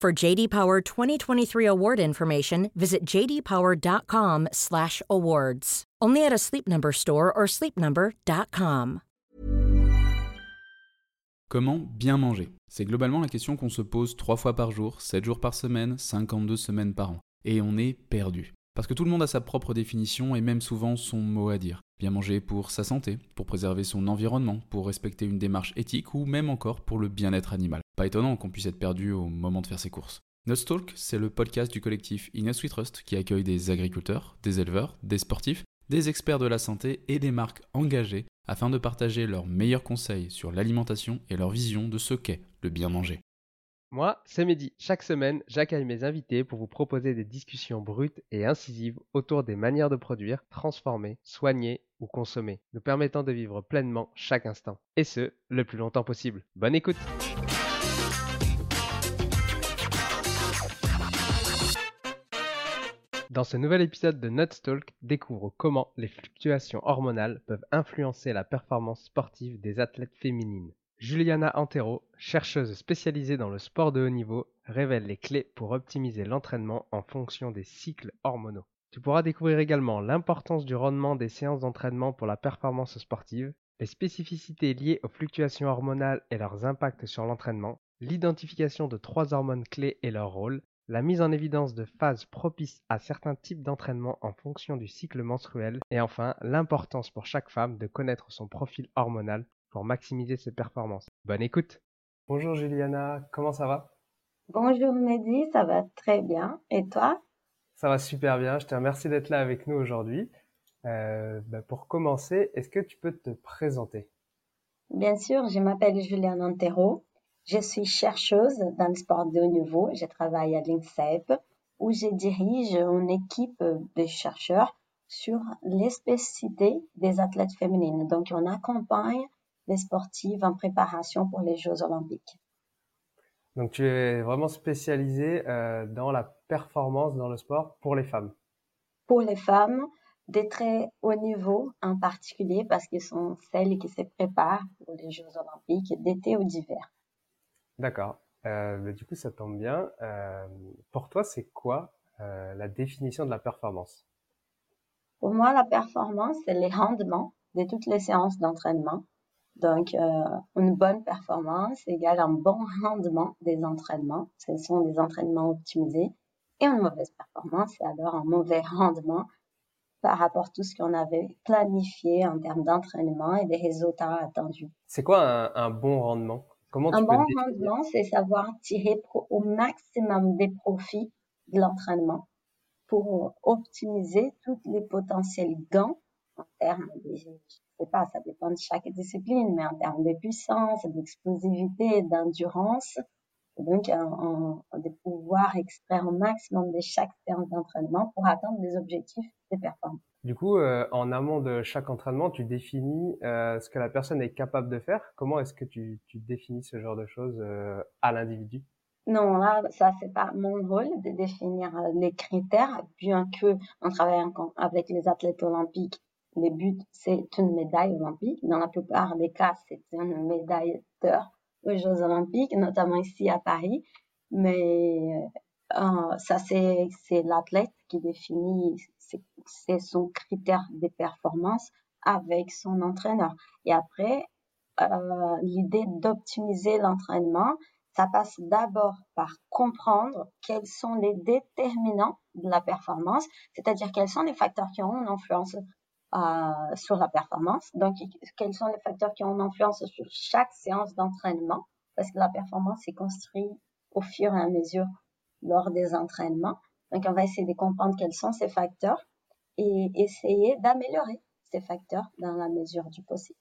For JD Power 2023 award information, visit jdpower.com/awards. Only at a Sleep Number store or sleepnumber.com. Comment bien manger? C'est globalement la question qu'on se pose 3 fois par jour, 7 jours par semaine, 52 semaines par an. Et on est perdu. Parce que tout le monde a sa propre définition et même souvent son mot à dire. Bien manger pour sa santé, pour préserver son environnement, pour respecter une démarche éthique ou même encore pour le bien-être animal. Pas étonnant qu'on puisse être perdu au moment de faire ses courses. Nutstalk, c'est le podcast du collectif Inus We Trust qui accueille des agriculteurs, des éleveurs, des sportifs, des experts de la santé et des marques engagées afin de partager leurs meilleurs conseils sur l'alimentation et leur vision de ce qu'est le bien manger. Moi, c'est Mehdi. Chaque semaine, j'accueille mes invités pour vous proposer des discussions brutes et incisives autour des manières de produire, transformer, soigner ou consommer, nous permettant de vivre pleinement chaque instant. Et ce, le plus longtemps possible. Bonne écoute Dans ce nouvel épisode de Nutstalk, découvre comment les fluctuations hormonales peuvent influencer la performance sportive des athlètes féminines. Juliana Antero, chercheuse spécialisée dans le sport de haut niveau, révèle les clés pour optimiser l'entraînement en fonction des cycles hormonaux. Tu pourras découvrir également l'importance du rendement des séances d'entraînement pour la performance sportive, les spécificités liées aux fluctuations hormonales et leurs impacts sur l'entraînement, l'identification de trois hormones clés et leur rôle, la mise en évidence de phases propices à certains types d'entraînement en fonction du cycle menstruel, et enfin l'importance pour chaque femme de connaître son profil hormonal pour maximiser ses performances. Bonne écoute Bonjour Juliana, comment ça va? Bonjour Mehdi, ça va très bien. Et toi? Ça va super bien, je te remercie d'être là avec nous aujourd'hui. Euh, bah, pour commencer, est-ce que tu peux te présenter? Bien sûr, je m'appelle Juliana Antero. Je suis chercheuse dans le sport de haut niveau. Je travaille à l'INSEP où je dirige une équipe de chercheurs sur les spécificités des athlètes féminines. Donc, on accompagne les sportives en préparation pour les Jeux olympiques. Donc tu es vraiment spécialisée euh, dans la performance dans le sport pour les femmes. Pour les femmes, des très haut niveau en particulier parce que sont celles qui se préparent pour les Jeux olympiques d'été ou d'hiver. D'accord. Euh, du coup, ça tombe bien. Euh, pour toi, c'est quoi la définition de la performance? Pour moi, la performance, c'est les rendements de toutes les séances d'entraînement donc, euh, une bonne performance égale un bon rendement des entraînements. Ce sont des entraînements optimisés. Et une mauvaise performance, c'est alors un mauvais rendement par rapport à tout ce qu'on avait planifié en termes d'entraînement et des résultats attendus. C'est quoi un, bon rendement? Comment Un bon rendement, c'est savoir tirer au maximum des profits de l'entraînement pour optimiser tous les potentiels gains en termes de sais pas, ça dépend de chaque discipline, mais en termes de puissance, d'explosivité, d'endurance, donc de pouvoir extraire au maximum de chaque séance d'entraînement pour atteindre des objectifs de performance. Du coup, euh, en amont de chaque entraînement, tu définis euh, ce que la personne est capable de faire. Comment est-ce que tu, définis ce genre de choses euh, à l'individu? Non, là, ça, c'est pas mon rôle de définir les critères, bien que on travaille avec les athlètes olympiques. Le but, c'est une médaille olympique. Dans la plupart des cas, c'est une médaille d'or aux Jeux olympiques, notamment ici à Paris. Mais ça, c'est l'athlète qui définit, c'est son critère de performance avec son entraîneur. Et après, euh, l'idée d'optimiser l'entraînement, ça passe d'abord par comprendre quels sont les déterminants de la performance, c'est-à-dire quels sont les facteurs qui ont une influence euh, sur la performance. Donc, quels sont les facteurs qui ont une influence sur chaque séance d'entraînement, parce que la performance est construite au fur et à mesure lors des entraînements. Donc, on va essayer de comprendre quels sont ces facteurs et essayer d'améliorer ces facteurs dans la mesure du possible.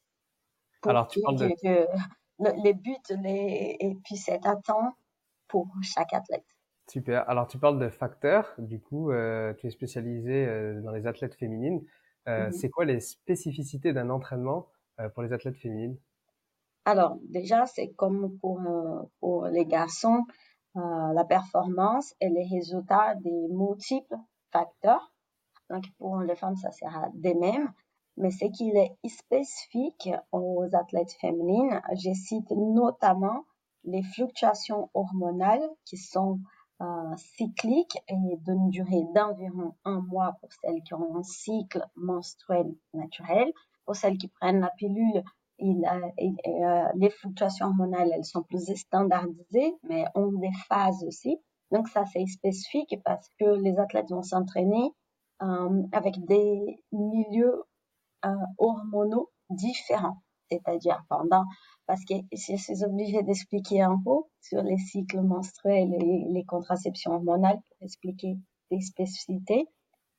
Alors, tu parles de... que les buts les, et puis c'est atteint pour chaque athlète. Super. Alors, tu parles de facteurs. Du coup, euh, tu es spécialisé euh, dans les athlètes féminines. Euh, mm-hmm. C'est quoi les spécificités d'un entraînement pour les athlètes féminines? Alors, déjà, c'est comme pour, pour les garçons, la performance et les résultats des multiples facteurs. Donc, pour les femmes, ça sera des mêmes mais ce qui est spécifique aux athlètes féminines, je cite notamment les fluctuations hormonales qui sont euh, cycliques et d'une durée d'environ un mois pour celles qui ont un cycle menstruel naturel. Pour celles qui prennent la pilule, il, euh, les fluctuations hormonales, elles sont plus standardisées, mais ont des phases aussi. Donc ça, c'est spécifique parce que les athlètes vont s'entraîner euh, avec des milieux euh, hormonaux différents. C'est-à-dire pendant, parce que je suis obligée d'expliquer un peu sur les cycles menstruels et les contraceptions hormonales pour expliquer des spécificités.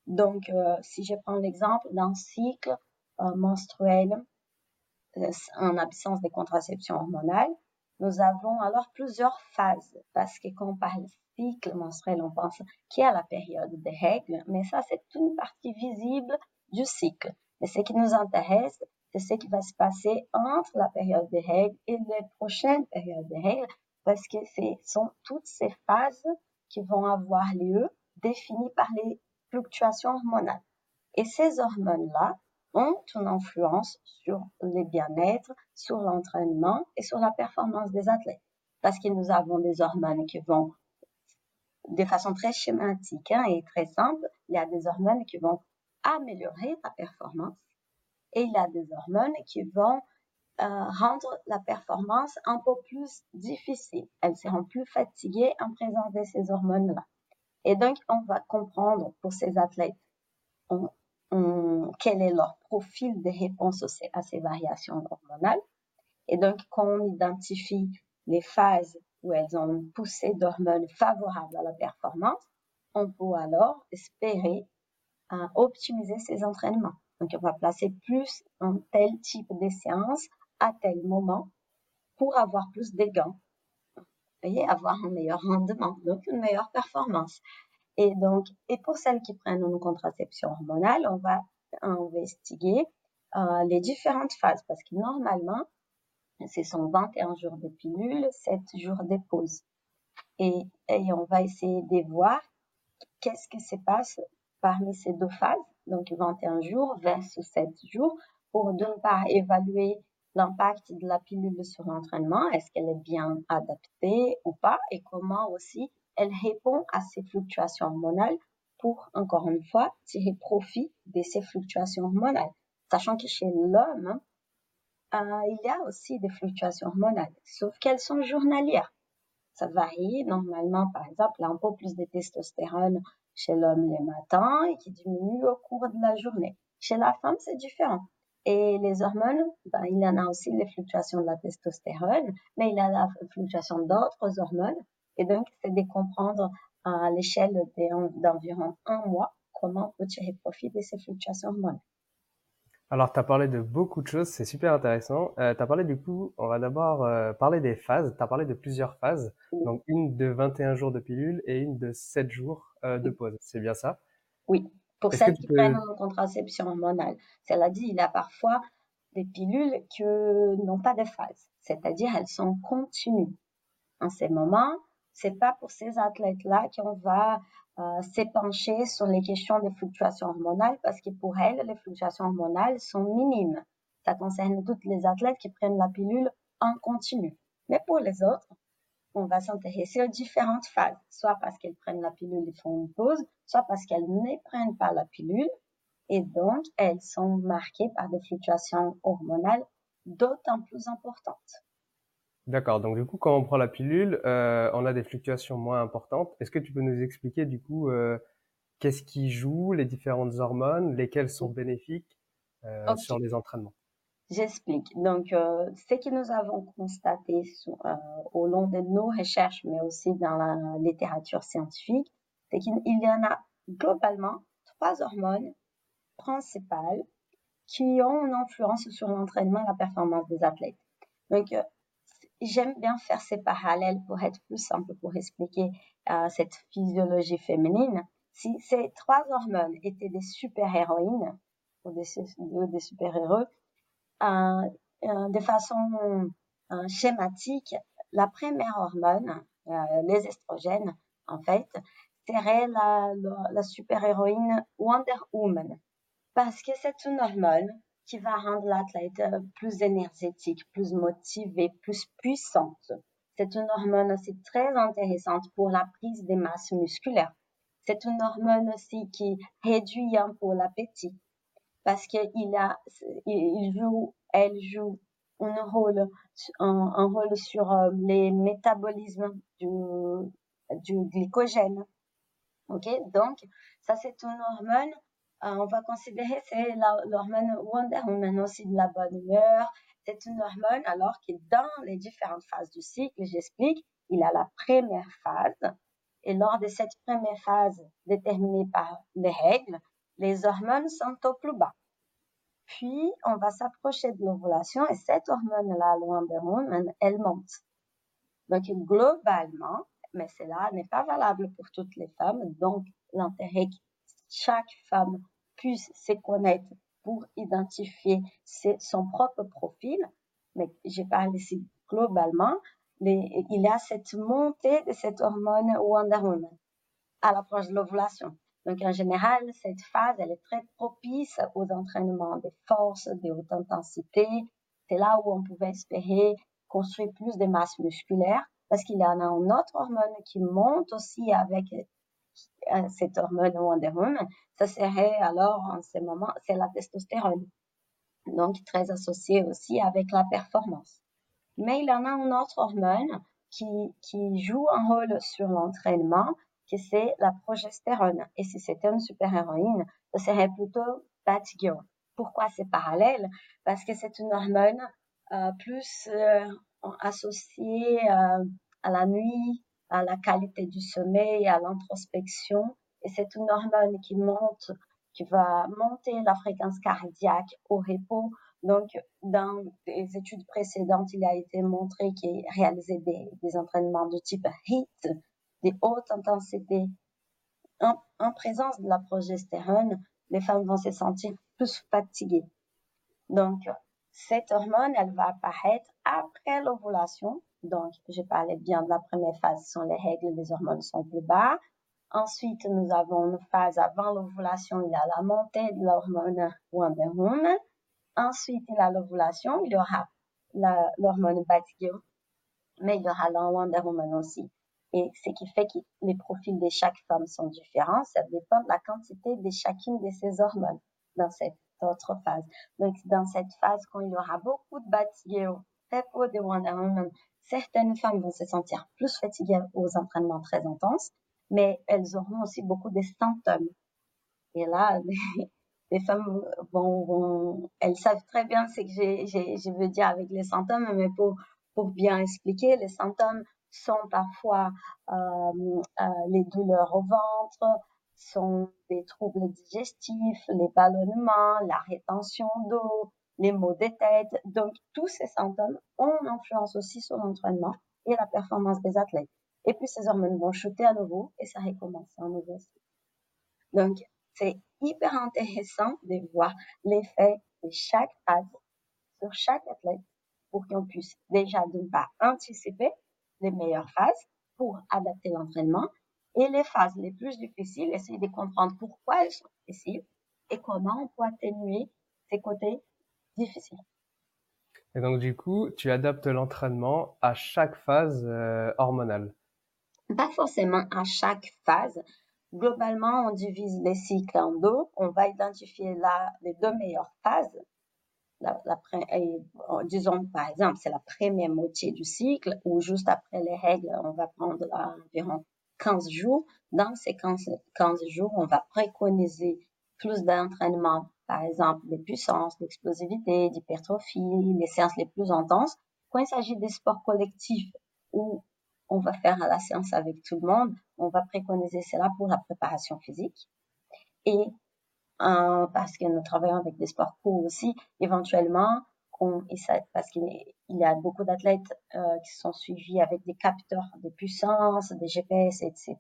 Donc, euh, si je prends l'exemple d'un cycle euh, menstruel en absence de contraception hormonale, nous avons alors plusieurs phases parce que quand on parle cycle menstruel, on pense qu'il y a la période des règles, mais ça, c'est une partie visible du cycle. Mais ce qui nous intéresse, c'est ce qui va se passer entre la période des règles et les prochaines périodes des règles, parce que ce sont toutes ces phases qui vont avoir lieu définies par les fluctuations hormonales. Et ces hormones-là ont une influence sur le bien-être, sur l'entraînement et sur la performance des athlètes. Parce que nous avons des hormones qui vont, de façon très schématique hein, et très simple, il y a des hormones qui vont améliorer la performance et il y a des hormones qui vont euh, rendre la performance un peu plus difficile. Elles seront plus fatiguées en présence de ces hormones-là. Et donc, on va comprendre pour ces athlètes quel est leur profil de réponse à ces variations hormonales. Et donc, quand on identifie les phases où elles ont une poussée d'hormones favorable à la performance, on peut alors espérer à optimiser ses entraînements. Donc, on va placer plus un tel type de séance à tel moment pour avoir plus de gains. et avoir un meilleur rendement, donc une meilleure performance. Et donc, et pour celles qui prennent une contraception hormonale, on va investiguer euh, les différentes phases parce que normalement, ce sont 21 jours de pilule, 7 jours de pause. Et, et on va essayer de voir qu'est-ce qui se passe parmi ces deux phases, donc 21 jours versus 7 jours, pour d'une part évaluer l'impact de la pilule sur l'entraînement, est-ce qu'elle est bien adaptée ou pas, et comment aussi elle répond à ces fluctuations hormonales pour, encore une fois, tirer profit de ces fluctuations hormonales. Sachant que chez l'homme, euh, il y a aussi des fluctuations hormonales, sauf qu'elles sont journalières. Ça varie normalement, par exemple, un peu plus de testostérone chez l'homme les matins et qui diminue au cours de la journée. Chez la femme, c'est différent. Et les hormones, ben, il y en a aussi les fluctuations de la testostérone, mais il y a la fluctuation d'autres hormones. Et donc, c'est de comprendre à l'échelle d'environ un mois comment on peut tirer profit de ces fluctuations hormonales. Alors, tu as parlé de beaucoup de choses, c'est super intéressant. Euh, tu as parlé du coup, on va d'abord euh, parler des phases. Tu as parlé de plusieurs phases, donc une de 21 jours de pilule et une de 7 jours euh, de pause. C'est bien ça? Oui, pour celles qui prennent une contraception hormonale. Cela dit, il y a parfois des pilules qui n'ont pas de phase, c'est-à-dire elles sont continues. En ces moments, c'est pas pour ces athlètes-là qu'on va euh, s'épancher sur les questions des fluctuations hormonales parce que pour elles, les fluctuations hormonales sont minimes. Ça concerne toutes les athlètes qui prennent la pilule en continu. Mais pour les autres, on va s'intéresser aux différentes phases, soit parce qu'elles prennent la pilule et font une pause, soit parce qu'elles ne prennent pas la pilule et donc elles sont marquées par des fluctuations hormonales d'autant plus importantes. D'accord. Donc du coup, quand on prend la pilule, euh, on a des fluctuations moins importantes. Est-ce que tu peux nous expliquer du coup euh, qu'est-ce qui joue, les différentes hormones, lesquelles sont bénéfiques euh, sur les entraînements? J'explique. Donc, ce que nous avons constaté au long de nos recherches, mais aussi dans la littérature scientifique, c'est qu'il y en a globalement trois hormones principales qui ont une influence sur l'entraînement et la performance des athlètes. Donc, j'aime bien faire ces parallèles pour être plus simple pour expliquer euh, cette physiologie féminine. Si ces trois hormones étaient des super-héroïnes ou des, super-héros, euh, euh, de façon euh, schématique, la première hormone, euh, les estrogènes, en fait, serait la, la, la super-héroïne Wonder Woman. Parce que c'est une hormone qui va rendre l'athlète euh, plus énergétique, plus motivée, plus puissante. C'est une hormone aussi très intéressante pour la prise des masses musculaires. C'est une hormone aussi qui réduit un peu l'appétit parce qu'il a, il joue, elle joue un rôle, un, rôle sur euh, les métabolismes du, du glycogène. Ok, donc ça c'est une hormone on va considérer c'est l'hormone Wonder Woman aussi de la bonne humeur. C'est une hormone alors que dans les différentes phases du cycle, j'explique, il a la première phase et lors de cette première phase déterminée par les règles, les hormones sont au plus bas. Puis, on va s'approcher de l'ovulation et cette hormone-là, Wonder Woman, elle monte. Donc, globalement, mais cela n'est pas valable pour toutes les femmes, donc l'intérêt chaque femme puisse se connaître pour identifier son propre profil. Mais je parle ici globalement. il y a cette montée de cette hormone Wonder Woman à l'approche de l'ovulation. Donc, en général, cette phase, elle est très propice aux entraînements de force, de haute intensité. C'est là où on pouvait espérer construire plus de masse musculaire parce qu'il y en a une autre hormone qui monte aussi avec cette hormone Wonder Woman, ça serait alors en ce moment, c'est la testostérone. Donc très associée aussi avec la performance. Mais il y en a une autre hormone qui, qui joue un rôle sur l'entraînement, que c'est la progestérone. Et si c'était une super-héroïne, ce serait plutôt Batgirl. Pourquoi c'est parallèle? Parce que c'est une hormone euh, plus euh, associée euh, à la nuit, à la qualité du sommeil, à l'introspection. Et c'est une hormone qui monte, qui va monter la fréquence cardiaque au repos. Donc, dans des études précédentes, il a été montré qu'il réalisait des, entraînements de type HIIT, des hautes intensités. En, en présence de la progestérone, les femmes vont se sentir plus fatiguées. Donc, cette hormone, elle va apparaître après l'ovulation donc, je parlais bien de la première phase, ce sont les règles, les hormones sont plus bas. Ensuite, nous avons une phase avant l'ovulation, il y a la montée de l'hormone Wonder Woman. Ensuite, il y a l'ovulation, il y aura l'hormone Batgirl, mais il y aura la Wonder Woman aussi. Et ce qui fait que les profils de chaque femme sont différents, ça dépend de la quantité de chacune de ces hormones dans cette autre phase. Donc, dans cette phase, quand il y aura beaucoup de Batgirl, très peu de Wonder Woman, certaines femmes vont se sentir plus fatiguées aux entraînements très intenses, mais elles auront aussi beaucoup de symptômes. Et là, les, femmes vont, elles savent très bien ce que je veux dire avec les symptômes, mais pour, pour bien expliquer, les symptômes sont parfois euh, euh, les douleurs au ventre, sont des troubles digestifs, les ballonnements, la rétention d'eau, les maux de tête. Donc, tous ces symptômes ont une influence aussi sur l'entraînement et la performance des athlètes. Et puis, ces hormones vont chuter à nouveau et ça recommence à nouveau. Donc, c'est hyper intéressant de voir l'effet de chaque phase sur chaque athlète pour qu'on puisse déjà d'une part anticiper les meilleures phases pour adapter l'entraînement. Et les phases les plus difficiles, essayer de comprendre pourquoi elles sont difficiles et comment on peut atténuer ces côtés difficiles. Et donc du coup, tu adaptes l'entraînement à chaque phase euh, hormonale Pas forcément à chaque phase. Globalement, on divise les cycles en deux. On va identifier là les deux meilleures phases. La, disons par exemple, c'est la première moitié du cycle ou juste après les règles, on va prendre environ 15 jours. Dans ces 15, 15 jours, on va préconiser plus d'entraînement, par exemple des puissances, d'explosivité, d'hypertrophie, les séances les plus intenses. Quand il s'agit des sports collectifs où on va faire la séance avec tout le monde, on va préconiser cela pour la préparation physique. Et euh, parce que nous travaillons avec des sports courts aussi, éventuellement, parce qu'il y a beaucoup d'athlètes euh, qui sont suivis avec des capteurs de puissance, des GPS, etc.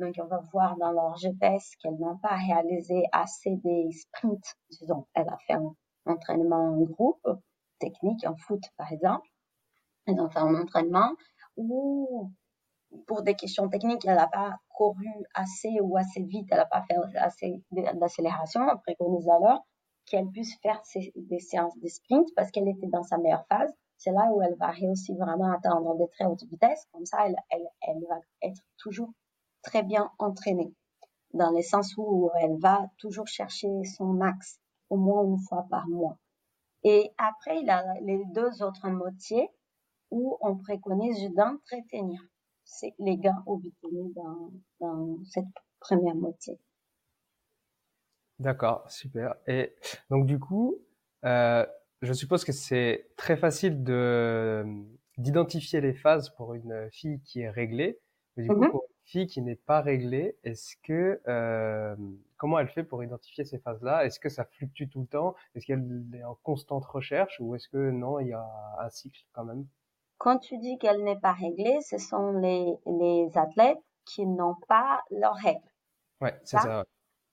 Donc, on va voir dans leur GPS qu'elles n'ont pas réalisé assez des sprints. Disons, elle a fait un entraînement en groupe, technique, en foot par exemple. Elles ont fait un entraînement où, pour des questions techniques, elle n'a pas couru assez ou assez vite, elle n'a pas fait assez d'accélération. On préconise alors qu'elle puisse faire des séances de sprint parce qu'elle était dans sa meilleure phase. C'est là où elle va réussir vraiment à atteindre des très hautes vitesses. Comme ça, elle, elle, elle va être toujours très bien entraînée, dans le sens où elle va toujours chercher son max au moins une fois par mois. Et après, il y a les deux autres moitiés où on préconise d'entretenir les gains obtenus dans, dans cette première moitié. D'accord, super. Et donc du coup, euh, je suppose que c'est très facile de d'identifier les phases pour une fille qui est réglée. Mais du coup, pour fille qui n'est pas réglée, est-ce que euh, comment elle fait pour identifier ces phases-là? Est-ce que ça fluctue tout le temps? Est-ce qu'elle est en constante recherche ou est-ce que non, il y a un cycle quand même? Quand tu dis qu'elle n'est pas réglée, ce sont les, les athlètes qui n'ont pas leurs règles. Ouais, c'est ça?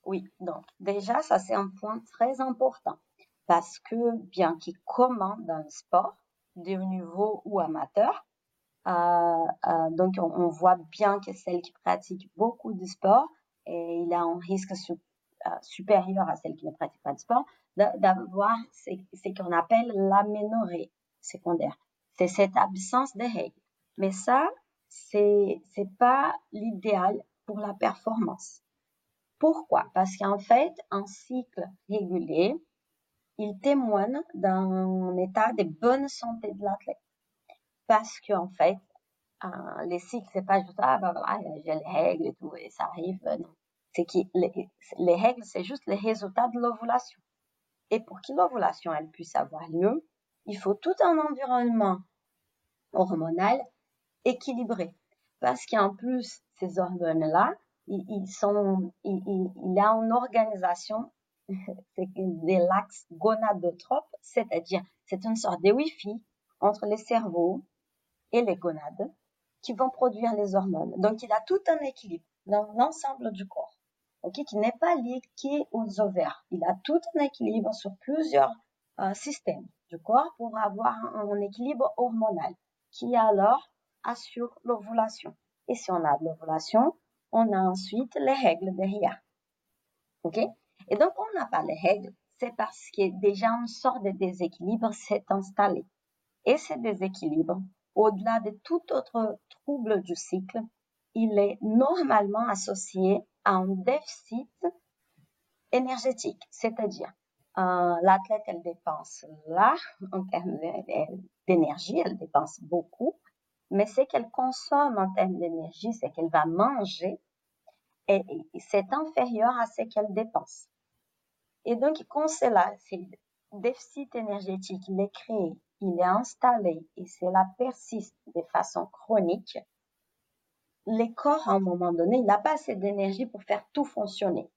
Oui, donc déjà, ça c'est un point très important parce que bien qu'ils commandent le sport, de niveau ou amateur, donc, on, voit bien que celle qui pratique beaucoup de sport, et il a un risque euh, supérieur à celle qui ne pratique pas de sport, d'avoir ce qu'on appelle l'aménorrhée secondaire. C'est cette absence de règles. Mais ça, c'est c'est pas l'idéal pour la performance. Pourquoi? Parce qu'en fait, un cycle régulier, il témoigne d'un état de bonne santé de l'athlète parce qu'en fait, euh, les cycles, c'est pas juste, ah, bah voilà, j'ai les règles et tout, et ça arrive. Euh, non. C'est que les, règles, c'est juste les résultats de l'ovulation. Et pour que l'ovulation, elle puisse avoir lieu, il faut tout un environnement hormonal équilibré. Parce qu'en plus, ces hormones-là, ils, sont, il y a une organisation, c'est des laxes gonadotropes, c'est-à-dire, c'est une sorte de Wi-Fi entre les cerveaux, et les gonades qui vont produire les hormones. Donc, il a tout un équilibre dans l'ensemble du corps, ok, qui n'est pas lié aux ovaires. Il a tout un équilibre sur plusieurs euh, systèmes du corps pour avoir un, équilibre hormonal qui alors assure l'ovulation. Et si on a de l'ovulation, on a ensuite les règles derrière. OK Et donc, on n'a pas les règles, c'est parce que déjà une sorte de déséquilibre s'est installé. Et ce déséquilibre au-delà de tout autre trouble du cycle, il est normalement associé à un déficit énergétique, c'est-à-dire euh, l'athlète, elle dépense là, en termes d'énergie, elle dépense beaucoup, mais ce qu'elle consomme en termes d'énergie, c'est qu'elle va manger, et, c'est inférieur à ce qu'elle dépense. Et donc, quand c'est là, c'est déficit énergétique, il est créé il est installé et cela persiste de façon chronique, le corps, à un moment donné, il n'a pas assez d'énergie pour faire tout fonctionner.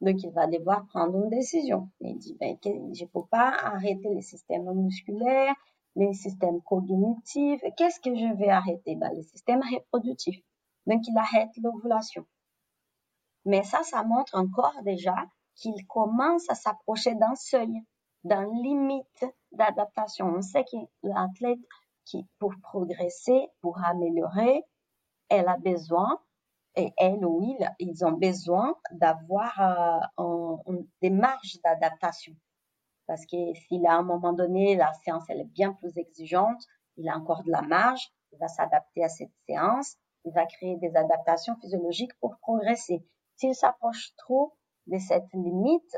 Donc, il va devoir prendre une décision. Il dit, ben, je ne peux pas arrêter les systèmes musculaires, les systèmes cognitifs. Qu'est-ce que je vais arrêter? Ben, les systèmes reproductifs. Donc, il arrête l'ovulation. Mais ça, ça montre encore déjà qu'il commence à s'approcher d'un seuil dans limite d'adaptation. On sait que l'athlète qui, pour progresser, pour améliorer, elle a besoin, et elle ou il, ils ont besoin d'avoir euh, des marges d'adaptation. Parce que s'il à un moment donné, la séance elle est bien plus exigeante, il a encore de la marge, il va s'adapter à cette séance, il va créer des adaptations physiologiques pour progresser. S'il s'approche trop de cette limite,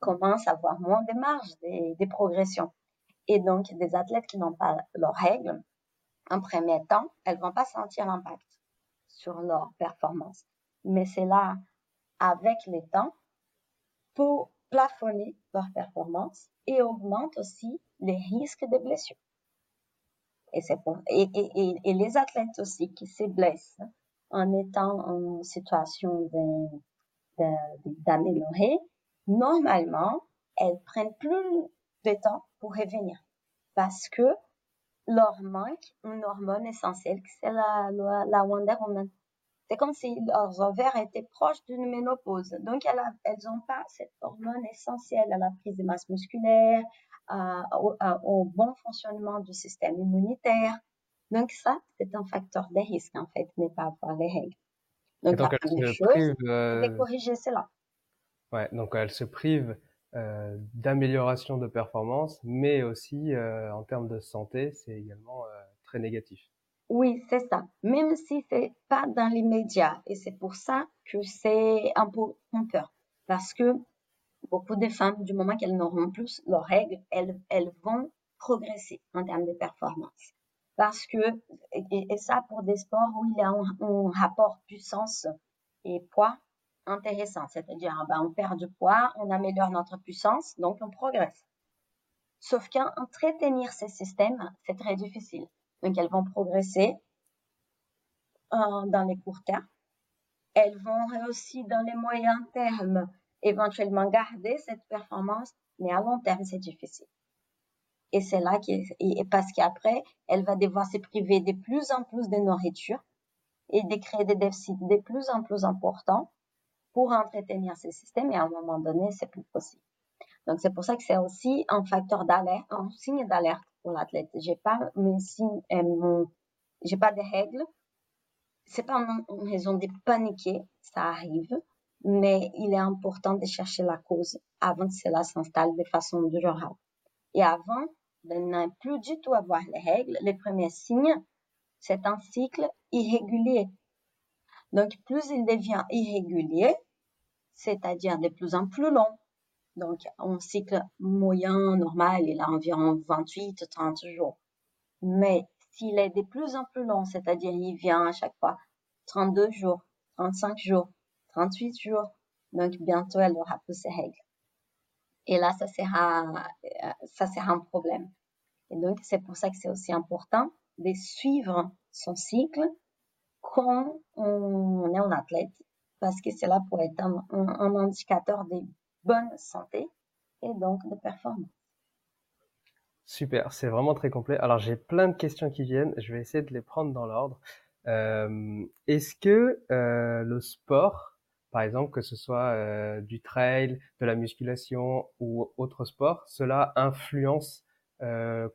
commence à avoir moins de marge, des, des progressions. Et donc, des athlètes qui n'ont pas leurs règles, en premier temps, elles vont pas sentir l'impact sur leur performance. Mais c'est là, avec les temps, pour plafonner leur performance et augmente aussi les risques de blessures. Et, c'est pour, et, et, et, les athlètes aussi qui se blessent en étant en situation d'améliorer, normalement, elles prennent plus de temps pour revenir parce que leur manque une hormone essentielle, c'est la, la, Wonder Woman. C'est comme si leurs ovaires étaient proches d'une ménopause. Donc, elles n'ont pas cette hormone essentielle à la prise de masse musculaire, au, bon fonctionnement du système immunitaire. Donc, ça, c'est un facteur de risque, en fait, n'est pas avoir les règles. Donc, la première chose, c'est euh, corriger cela. Donc elles se privent euh, d'amélioration de performance, mais aussi euh, en termes de santé, c'est également euh, très négatif. Oui, c'est ça. Même si c'est pas dans l'immédiat, et c'est pour ça que c'est un peu trompeur, parce que beaucoup de femmes, du moment qu'elles n'auront plus leurs règles, elles, elles vont progresser en termes de performance. Parce que, et, ça pour des sports où il y a un rapport puissance et poids intéressant, c'est-à-dire ben, on perd du poids, on améliore notre puissance, donc on progresse. Sauf qu'entretenir ces systèmes, c'est très difficile. Donc elles vont progresser euh, dans les courts termes. Elles vont aussi dans les moyens termes éventuellement garder cette performance, mais à long terme, c'est difficile. Et c'est là qui et parce qu'après, elle va devoir se priver de plus en plus de nourriture et de créer des déficits de plus en plus importants pour entretenir ces systèmes et à un moment donné, c'est plus possible. Donc, c'est pour ça que c'est aussi un facteur d'alerte, un signe d'alerte pour l'athlète. J'ai pas euh, j'ai pas de règles. C'est pas une, raison de paniquer, ça arrive, mais il est important de chercher la cause avant que cela s'installe de façon durable. Et avant de ne plus du tout avoir les règles, les premiers signes, c'est un cycle irrégulier donc, plus il devient irrégulier, c'est-à-dire de plus en plus long. Donc, un cycle moyen, normal, il a environ 28-30 jours. Mais s'il est de plus en plus long, c'est-à-dire il vient à chaque fois 32 jours, 35 jours, 38 jours, donc bientôt elle aura plus ses règles. Et là, ça sera, euh, ça sera un problème. Et donc, c'est pour ça que c'est aussi important de suivre son cycle quand on est un athlète, parce que cela pourrait être un, indicateur de bonne santé et donc de performance. Super, c'est vraiment très complet. Alors j'ai plein de questions qui viennent, je vais essayer de les prendre dans l'ordre. Euh, est-ce que euh, le sport, par exemple, que ce soit euh, du trail, de la musculation ou autre sport, cela influence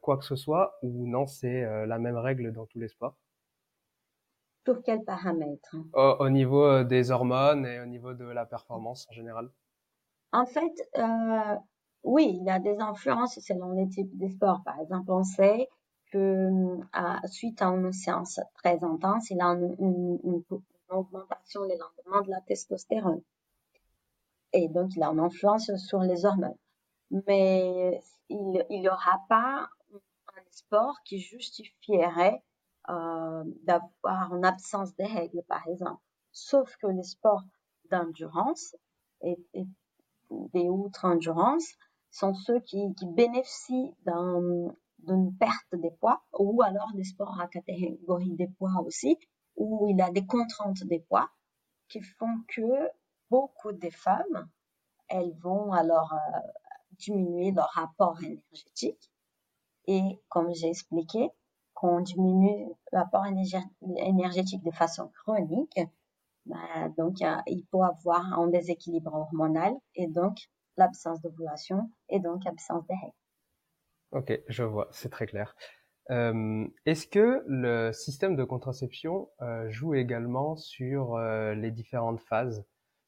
quoi que ce soit ou non, c'est la même règle dans tous les sports? Sur quels paramètres au, niveau euh, des hormones et au niveau de la performance en général En fait, euh, oui, il y a des influences selon les types de sports. Par exemple, on sait que suite à une séance très intense, il y a une, augmentation les lendemains de la testostérone. Et donc, il a une influence sur les hormones. Mais il n'y aura pas un sport qui justifierait euh, d'avoir une absence de règles, par exemple. Sauf que les sports d'endurance et, des outre-endurance sont ceux qui, bénéficient d'une perte de poids ou alors des sports à catégorie des poids aussi, où il y a des contraintes des poids qui font que beaucoup de femmes, elles vont alors euh, diminuer leur rapport énergétique. Et comme j'ai expliqué, qu'on diminue l'apport énergétique de façon chronique, bah, donc il peut avoir un déséquilibre hormonal et donc l'absence d'ovulation et donc l'absence de règles. Ok, je vois, c'est très clair. Euh, Est-ce que le système de contraception euh, joue également sur euh, les différentes phases?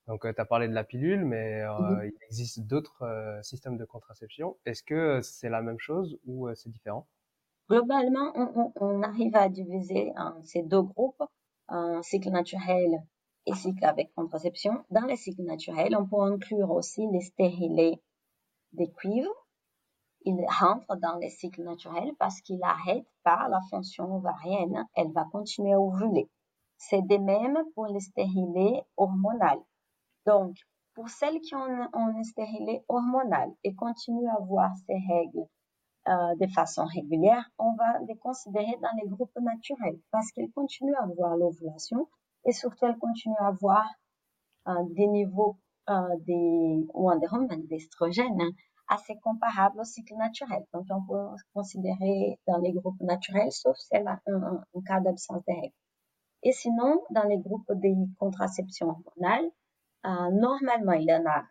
Donc, tu as parlé de la pilule, mais Mhm. il existe d'autres systèmes de contraception. Est-ce que c'est la même chose ou c'est différent? Globalement, on, arrive à diviser en ces deux groupes, un cycle naturel et cycle avec contraception. Dans les cycles naturels, on peut inclure aussi les stérilés des cuivres. Ils rentrent dans les cycles naturels parce qu'ils n'arrêtent pas la fonction ovarienne. Elle va continuer à ovuler. C'est de même pour les stérilés hormonales. Donc, pour celles qui ont un stérilé hormonal et continuent à avoir ces règles euh, de façon régulière, on va les considérer dans les groupes naturels parce qu'elles continuent à avoir l'ovulation et surtout elles continuent à avoir euh, des niveaux euh, des, d'estrogène hein, assez comparables au cycle naturel. Donc on peut considérer dans les groupes naturels, sauf si elle a un, un- un cas d'absence de règles. Et sinon, dans les groupes des contraceptions hormonales, euh, normalement il y en a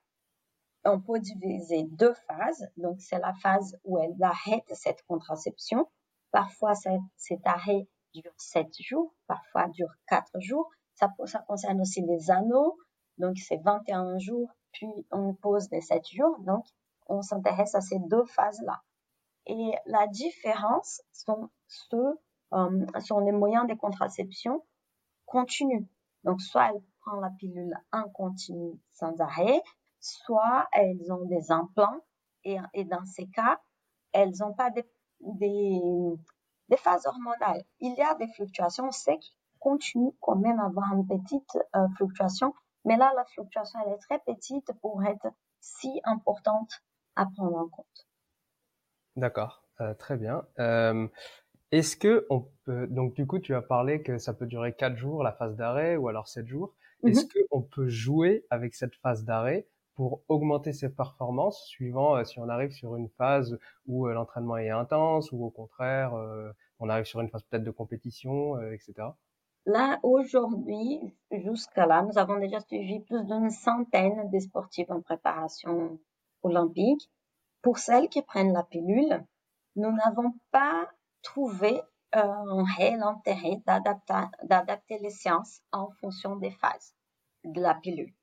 on peut diviser deux phases. Donc, c'est la phase où elle arrête cette contraception. Parfois, cet, arrêt dure sept jours, parfois dure quatre jours. Ça, ça concerne aussi les anneaux. Donc, c'est 21 jours, puis on pose les sept jours. Donc, on s'intéresse à ces deux phases-là. Et la différence sont, ceux, euh, sont les moyens de contraception continus. Donc, soit elle prend la pilule en continu sans arrêt, soit elles ont des implants et, et dans ces cas, elles n'ont pas des, des, des, phases hormonales. Il y a des fluctuations, on sait qu'ils continuent quand même à avoir une petite euh, fluctuation, mais là, la fluctuation, elle est très petite pour être si importante à prendre en compte. D'accord, euh, très bien. Euh, Est-ce que on peut, donc du coup, tu as parlé que ça peut durer quatre jours, la phase d'arrêt, ou alors sept jours. Est-ce Mhm. qu'on peut jouer avec cette phase d'arrêt pour augmenter ses performances suivant euh, si on arrive sur une phase où euh, l'entraînement est intense ou au contraire euh, on arrive sur une phase peut-être de compétition, etc. Là, aujourd'hui, jusqu'à là, nous avons déjà suivi plus d'une centaine de sportifs en préparation olympique. Pour celles qui prennent la pilule, nous n'avons pas trouvé un réel intérêt d'adapter les séances en fonction des phases de la pilule.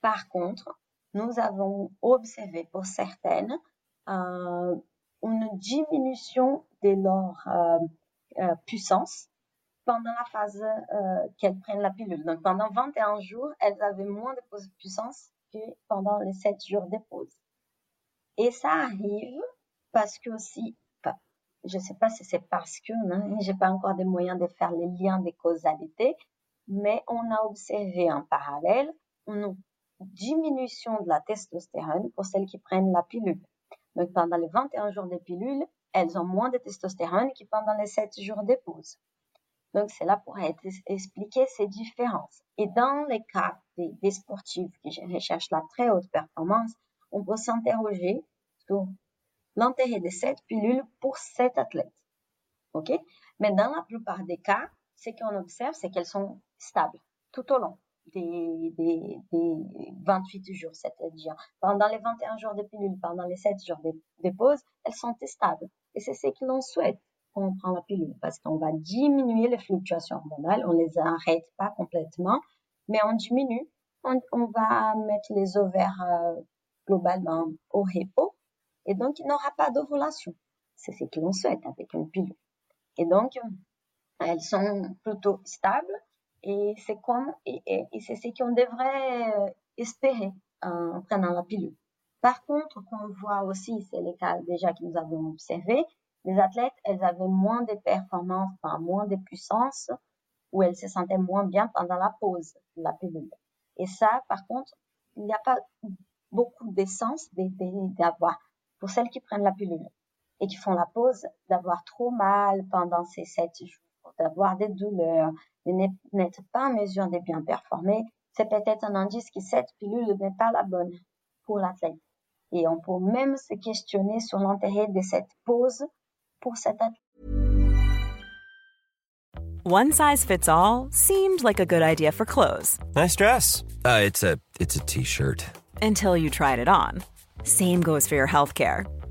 Par contre, nous avons observé pour certaines euh, une diminution de leur euh, euh, puissance pendant la phase qu'elles prennent la pilule. Donc pendant 21 jours, elles avaient moins de puissance que pendant les 7 jours de pause. Et ça arrive parce que aussi, je ne sais pas si c'est parce que, hein, j'ai pas encore des moyens de faire les liens des causalités, mais on a observé en parallèle une diminution de la testostérone pour celles qui prennent la pilule. Donc pendant les 21 jours de pilule, elles ont moins de testostérone que pendant les 7 jours de pause. Donc c'est là pour expliquer ces différences. Et dans les cas des, des sportifs qui recherchent la très haute performance, on peut s'interroger sur l'intérêt de cette pilule pour cet athlète. OK? Mais dans la plupart des cas, ce qu'on observe, c'est qu'elles sont stables tout au long des, des, des 28 jours, c'est-à-dire pendant les 21 jours de pilule, pendant les 7 jours de, de pause, elles sont stables. Et c'est ce que l'on souhaite quand on prend la pilule, parce qu'on va diminuer les fluctuations hormonales, on les arrête pas complètement, mais on diminue, on, on va mettre les ovaires euh, globalement au repos, et donc il n'aura pas d'ovulation. C'est ce que l'on souhaite avec une pilule. Et donc, elles sont plutôt stables, et c'est comme, et, c'est ce qu'on devrait espérer en prenant la pilule. Par contre, qu'on voit aussi, c'est les cas déjà que nous avons observés, les athlètes, elles avaient moins de performances, enfin, moins de puissance, ou elles se sentaient moins bien pendant la pause de la pilule. Et ça, par contre, il n'y a pas beaucoup d'essence d'avoir, pour celles qui prennent la pilule et qui font la pause, d'avoir trop mal pendant ces sept jours, d'avoir des douleurs, de n'être pas en mesure de bien performer, c'est peut-être un indice que cette pilule n'est pas la bonne pour l'athlète. Et on peut même se questionner sur l'intérêt de cette pause pour cet athlète. One size fits all seemed like a good idea for clothes. Nice dress. Uh, it's a it's a t-shirt. Until you tried it on. Same goes for your healthcare.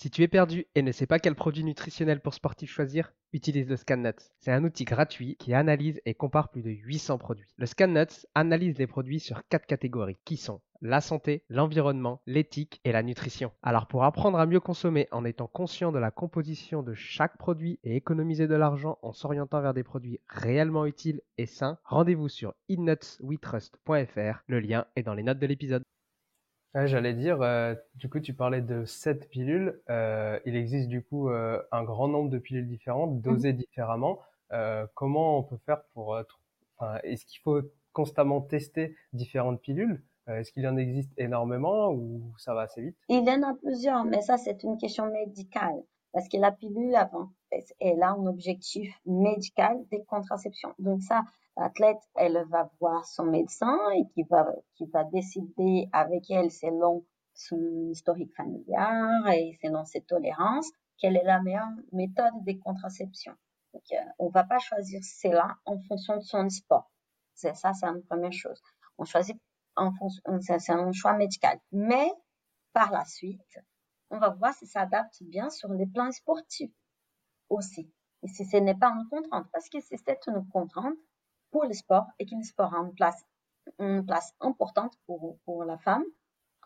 Si tu es perdu et ne sais pas quel produit nutritionnel pour sportif choisir, utilise le ScanNuts. C'est un outil gratuit qui analyse et compare plus de 800 produits. Le ScanNuts analyse les produits sur quatre catégories qui sont la santé, l'environnement, l'éthique et la nutrition. Alors pour apprendre à mieux consommer en étant conscient de la composition de chaque produit et économiser de l'argent en s'orientant vers des produits réellement utiles et sains, rendez-vous sur innutswetrust.fr. Le lien est dans les notes de l'épisode. J'allais dire, euh, du coup, tu parlais de 7 pilules. Euh, il existe du coup euh, un grand nombre de pilules différentes, dosées différemment. comment on peut faire pour... Enfin, est-ce qu'il faut constamment tester différentes pilules? Est-ce qu'il y en existe énormément ou ça va assez vite? Il y en a plusieurs, mais ça, c'est une question médicale. Parce que la pilule, avant, elle a un objectif médical de contraception. Donc ça, l'athlète, elle va voir son médecin et qui va, qui va décider avec elle selon son historique familial et selon ses tolérances, quelle est la meilleure méthode de contraception. Donc, euh, on va pas choisir cela en fonction de son sport. C'est ça, c'est une première chose. On choisit en fonction, c'est un choix médical. Mais, par la suite, on va voir si ça s'adapte bien sur les plans sportifs aussi. Et si ce n'est pas une contrainte, parce que c'est une contrainte pour le sport et que le sport a une place, une place importante pour, pour la femme,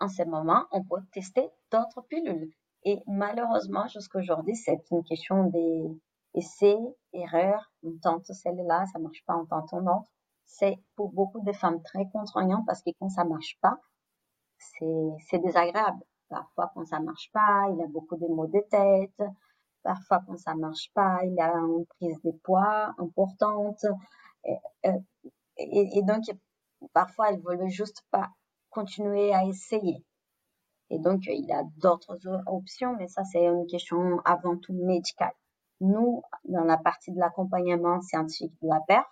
en ce moment, on peut tester d'autres pilules. Et malheureusement, jusqu'à aujourd'hui, c'est une question des essais, erreurs. On tente celle-là, ça marche pas, on tente une autre. C'est pour beaucoup de femmes très contraignant parce que quand ça marche pas, c'est désagréable. Parfois, quand ça marche pas, il y a beaucoup de maux de tête. Parfois, quand ça marche pas, il a une prise de poids importante. Et, euh, donc, parfois, elles veulent juste pas continuer à essayer. Et donc, il a d'autres options, mais ça, c'est une question avant tout médicale. Nous, dans la partie de l'accompagnement scientifique de la perf,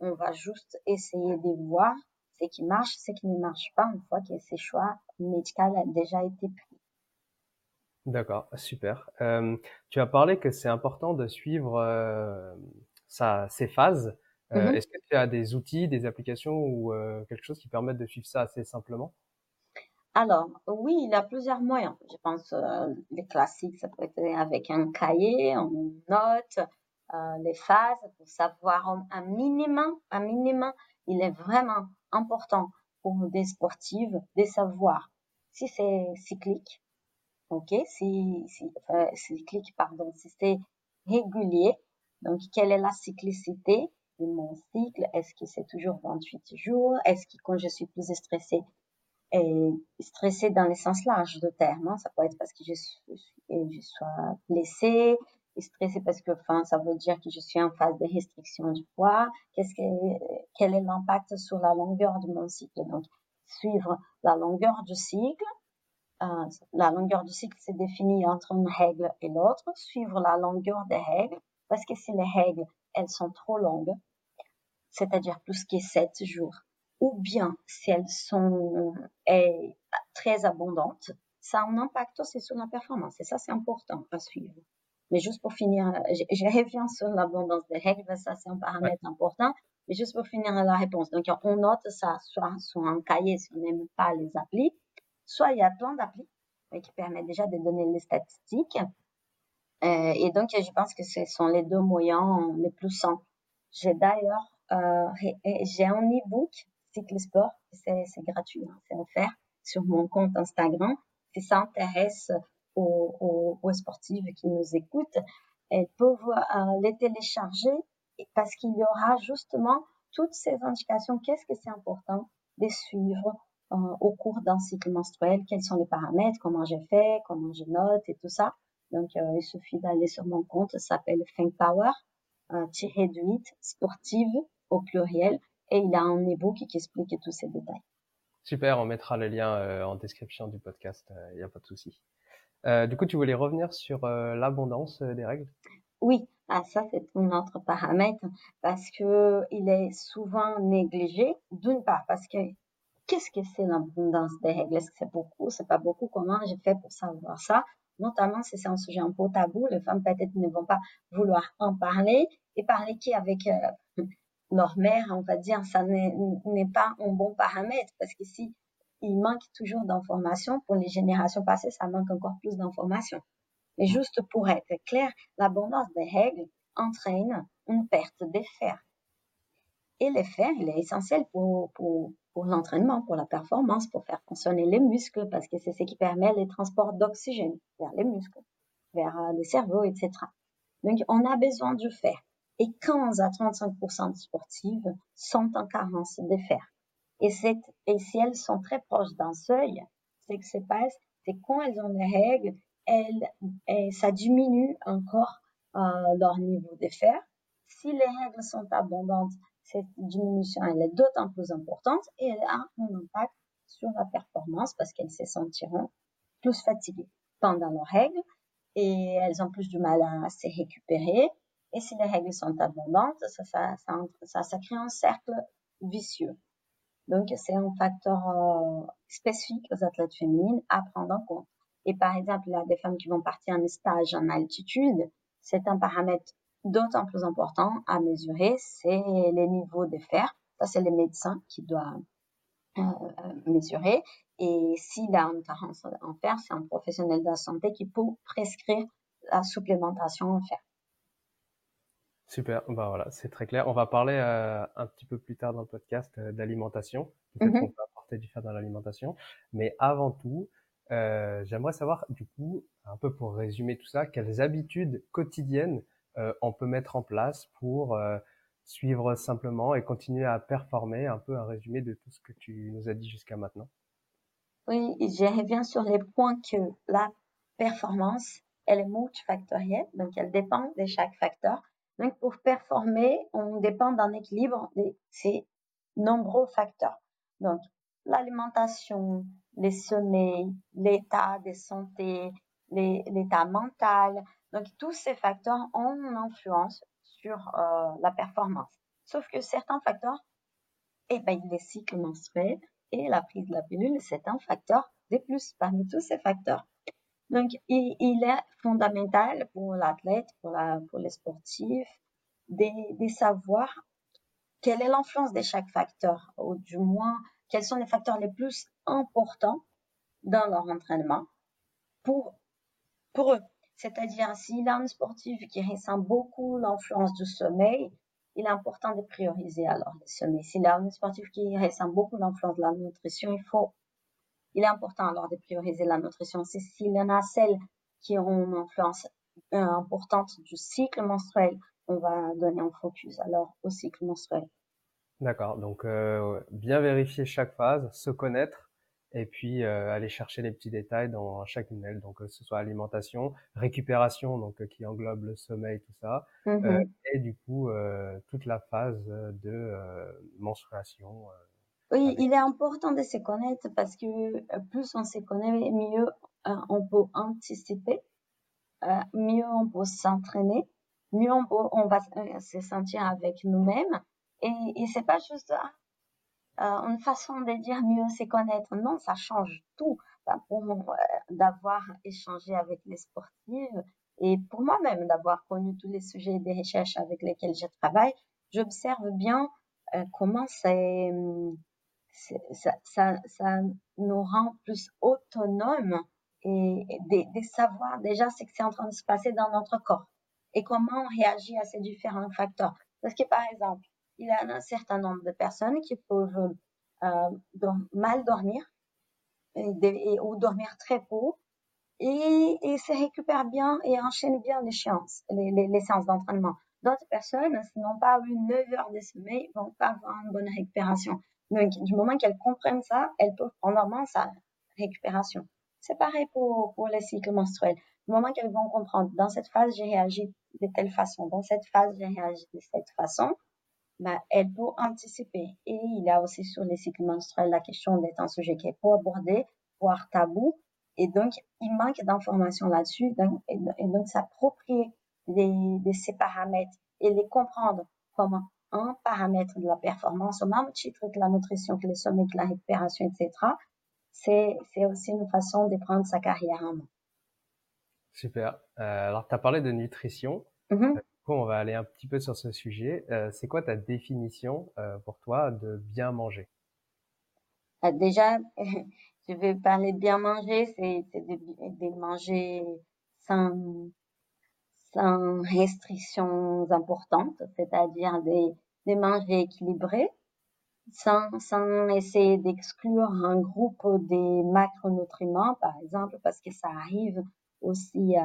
on va juste essayer de voir ce qui marche, ce qui ne marche pas, une fois que ces choix médicaux ont déjà été pris. D'accord, super. Euh, tu as parlé que c'est important de suivre euh, ça, ces phases. Euh, mm-hmm. Est-ce que tu as des outils, des applications ou euh, quelque chose qui permettent de suivre ça assez simplement? Alors, oui, il y a plusieurs moyens. Je pense euh, les classiques, ça peut être avec un cahier, une note, les phases pour savoir un minimum, un minimum. Il est vraiment important pour des sportives de savoir si c'est cyclique, ok, si, si enfin, cyclique, pardon, si c'est régulier, donc quelle est la cyclicité de mon cycle, est-ce que c'est toujours 28 jours, est-ce que quand je suis plus stressée, et stressée dans le sens large de terme, hein, ça peut être parce que je, suis, je sois blessée, stressée parce que enfin, ça veut dire que je suis en phase de restriction du poids, qu'est-ce que, quel est l'impact sur la longueur de mon cycle? Donc, suivre la longueur du cycle, euh, la longueur du cycle c'est défini entre une règle et l'autre, suivre la longueur des règles, parce que si les règles, elles sont trop longues, c'est-à-dire plus que 7 jours, ou bien si elles sont très abondantes, ça a un impact aussi sur la performance. Et ça, c'est important à suivre. Mais juste pour finir, je, je reviens sur l'abondance des règles, ça c'est un paramètre important. Mais juste pour finir la réponse. Donc, on note ça soit sur un cahier si on n'aime pas les applis, soit il y a plein d'applis qui permettent déjà de donner les statistiques. Euh, et donc, je pense que ce sont les deux moyens les plus simples. J'ai d'ailleurs, euh, j'ai un e-book Cyclesport, c'est gratuit, hein, c'est offert sur mon compte Instagram. Si ça intéresse aux, aux, aux sportives qui nous écoutent, elles peuvent euh, les télécharger parce qu'il y aura justement toutes ces indications. Qu'est-ce que c'est important de suivre euh, au cours d'un cycle menstruel Quels sont les paramètres Comment j'ai fait Comment je note et tout ça. Donc, euh, il suffit d'aller sur mon compte. Ça s'appelle Think Power, euh, tiré de 8, sportive au pluriel. Et il a un e-book qui explique tous ces détails. Super, on mettra le lien en description du podcast, il n'y a pas de souci. Euh, du coup, tu voulais revenir sur l'abondance des règles? Oui, ah, ça c'est un autre paramètre parce que il est souvent négligé. D'une part, parce que qu'est-ce que c'est l'abondance des règles? Est-ce que c'est beaucoup? C'est pas beaucoup? Comment j'ai fait pour savoir ça? Notamment si c'est un sujet un peu tabou, les femmes peut-être ne vont pas vouloir en parler. Et parler qui avec euh, leur mère, on va dire, ça n'est pas un bon paramètre. Parce que si il manque toujours d'informations pour les générations passées, ça manque encore plus d'informations. Mais juste pour être clair, l'abondance des règles entraîne une perte des fers. Et les fers, il est essentiel pour, pour, pour l'entraînement, pour la performance, pour faire fonctionner les muscles, parce que c'est ce qui permet les transports d'oxygène vers les muscles, vers euh, le cerveau, etc. Donc, on a besoin du fer. Et 15 à 35% de sportives sont en carence de fer. Et, et si elles sont très proches d'un seuil, ce qui se passe, c'est quand elles ont les règles, elles, ça diminue encore euh, leur niveau de fer. Si les règles sont abondantes, cette diminution elle est d'autant plus importante et elle a un impact sur la performance parce qu'elles se sentiront plus fatiguées pendant leurs règles et elles ont plus du mal à se récupérer. Et si les règles sont abondantes, ça, ça, ça, ça crée un cercle vicieux. Donc, c'est un facteur euh, spécifique aux athlètes féminines à prendre en compte. Et par exemple, là, des femmes qui vont partir en stage en altitude, c'est un paramètre d'autant plus important à mesurer, c'est les niveaux de fer. Ça, c'est les médecins qui doivent euh, mesurer. Et s'il a une carence en fer, c'est un professionnel de la santé qui peut prescrire la supplémentation en fer. Super, bah voilà, c'est très clair. On va parler euh, un petit peu plus tard dans le podcast euh, d'alimentation, peut qu'on peut apporter du fer dans l'alimentation. Mais avant tout, euh, j'aimerais savoir, du coup, un peu pour résumer tout ça, quelles habitudes quotidiennes euh, on peut mettre en place pour euh, suivre simplement et continuer à performer, un peu un résumé de tout ce que tu nous as dit jusqu'à maintenant. Oui, je reviens sur les points que la performance, elle est multifactorielle, donc elle dépend de chaque facteur. Donc pour performer, on dépend d'un équilibre de ces nombreux facteurs. Donc l'alimentation, les sommeils, l'état de santé, l'état mental. Donc, tous ces facteurs ont une influence sur euh, la performance. Sauf que certains facteurs, eh ben, les cycles menstruels et la prise de la pilule, c'est un facteur de plus parmi tous ces facteurs. Donc, il, il est fondamental pour l'athlète, pour, la, pour les sportifs, de, de savoir quelle est l'influence de chaque facteur, ou du moins quels sont les facteurs les plus importants dans leur entraînement pour, pour eux. C'est-à-dire, s'il a un sportif qui ressent beaucoup l'influence du sommeil, il est important de prioriser alors le sommeil. S'il a un sportif qui ressent beaucoup l'influence de la nutrition, il faut, il est important alors de prioriser la nutrition. C'est s'il y en a celles qui ont une influence euh, importante du cycle menstruel, on va donner un focus alors au cycle menstruel. D'accord. Donc euh, bien vérifier chaque phase, se connaître et puis euh, aller chercher les petits détails dans chaque tunnel. Donc que ce soit alimentation, récupération, donc euh, qui englobe le sommeil, tout ça, mmh et du coup toute la phase de menstruation. oui, il est important de se connaître parce que plus on se connaît, mieux on peut anticiper, mieux on peut s'entraîner, mieux on, peut, on va se sentir avec nous-mêmes et, et c'est pas juste euh, une façon de dire mieux c'est connaître. Non, ça change tout. pour moi, euh, d'avoir échangé avec les sportifs et pour moi-même d'avoir connu tous les sujets des recherches avec lesquels je travaille, j'observe bien euh, comment ça, nous rend plus autonomes et, de, de savoir déjà ce qui est en train de se passer dans notre corps et comment on réagit à ces différents facteurs. Parce que par exemple, il y a un certain nombre de personnes qui peuvent euh, mal dormir ou dormir très peu et, se récupèrent bien et enchaînent bien les séances, les, séances d'entraînement. D'autres personnes, s'ils n'ont pas eu 9 heures de sommeil, vont pas avoir une bonne récupération. Donc, du moment qu'elles comprennent ça, elles peuvent prendre en main sa récupération. C'est pareil pour, pour les cycles menstruels. Du moment qu'elles vont comprendre, dans cette phase, j'ai réagi de telle façon, dans cette phase, j'ai réagi de cette façon, bah, elles peuvent anticiper. Et il y a aussi sur les cycles menstruels la question d'être un sujet qui est pas abordé, voire tabou. Et donc, il manque d'informations là-dessus. et, donc, s'approprier de ces paramètres et les comprendre comme un paramètre de la performance au même titre que la nutrition, que le sommeil, que la récupération, etc. C'est, c'est aussi une façon de prendre sa carrière en main. Super. Euh, alors, tu as parlé de nutrition. Mm-hmm. Euh, on va aller un petit peu sur ce sujet. Euh, c'est quoi ta définition euh, pour toi de bien manger? Euh, Déjà, je vais parler de bien manger, c'est de, de, manger sans, sans restrictions importantes, c'est-à-dire de, de manger équilibré, sans, sans essayer d'exclure un groupe des macronutriments, par exemple, parce que ça arrive aussi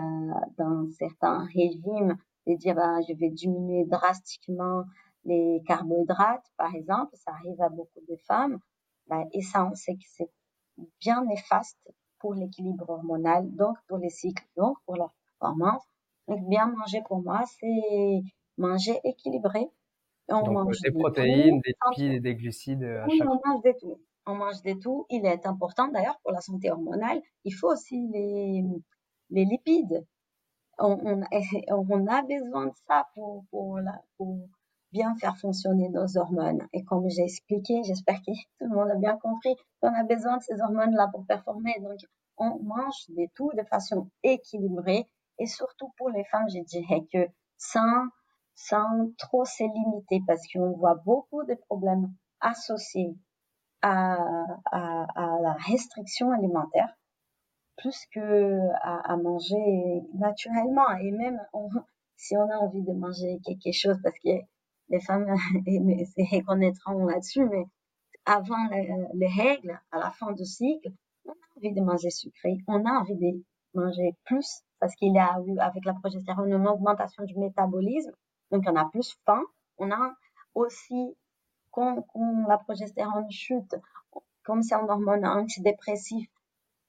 dans certains régimes de dire ben, je vais diminuer drastiquement les carbohydrates, par exemple, ça arrive à beaucoup de femmes, ben, et ça on sait que c'est bien néfaste pour l'équilibre hormonal, donc pour les cycles, donc pour leur performance. Donc bien manger pour moi, c'est manger équilibré. On donc, mange des protéines, des lipides et des glucides à oui, on mange de tout. On mange de tout. Il est important d'ailleurs pour la santé hormonale. Il faut aussi les, les lipides. On, on, on, a besoin de ça pour, pour, pour bien faire fonctionner nos hormones. Et comme j'ai expliqué, j'espère que tout le monde a bien compris qu'on a besoin de ces hormones-là pour performer. Donc, on mange des tout de façon équilibrée. Et surtout pour les femmes, je dirais que sans, sans trop se limiter, parce qu'on voit beaucoup de problèmes associés à, à, à la restriction alimentaire plus que à, à, manger naturellement. Et même si on a envie de manger quelque chose, parce que les femmes se reconnaîtront là-dessus, mais avant les, règles, à la fin du cycle, on a envie de manger sucré, on a envie de manger plus parce qu'il y a eu avec la progestérone une augmentation du métabolisme, donc on a plus faim. On a aussi quand, quand la progestérone chute, comme c'est une hormone antidépressive,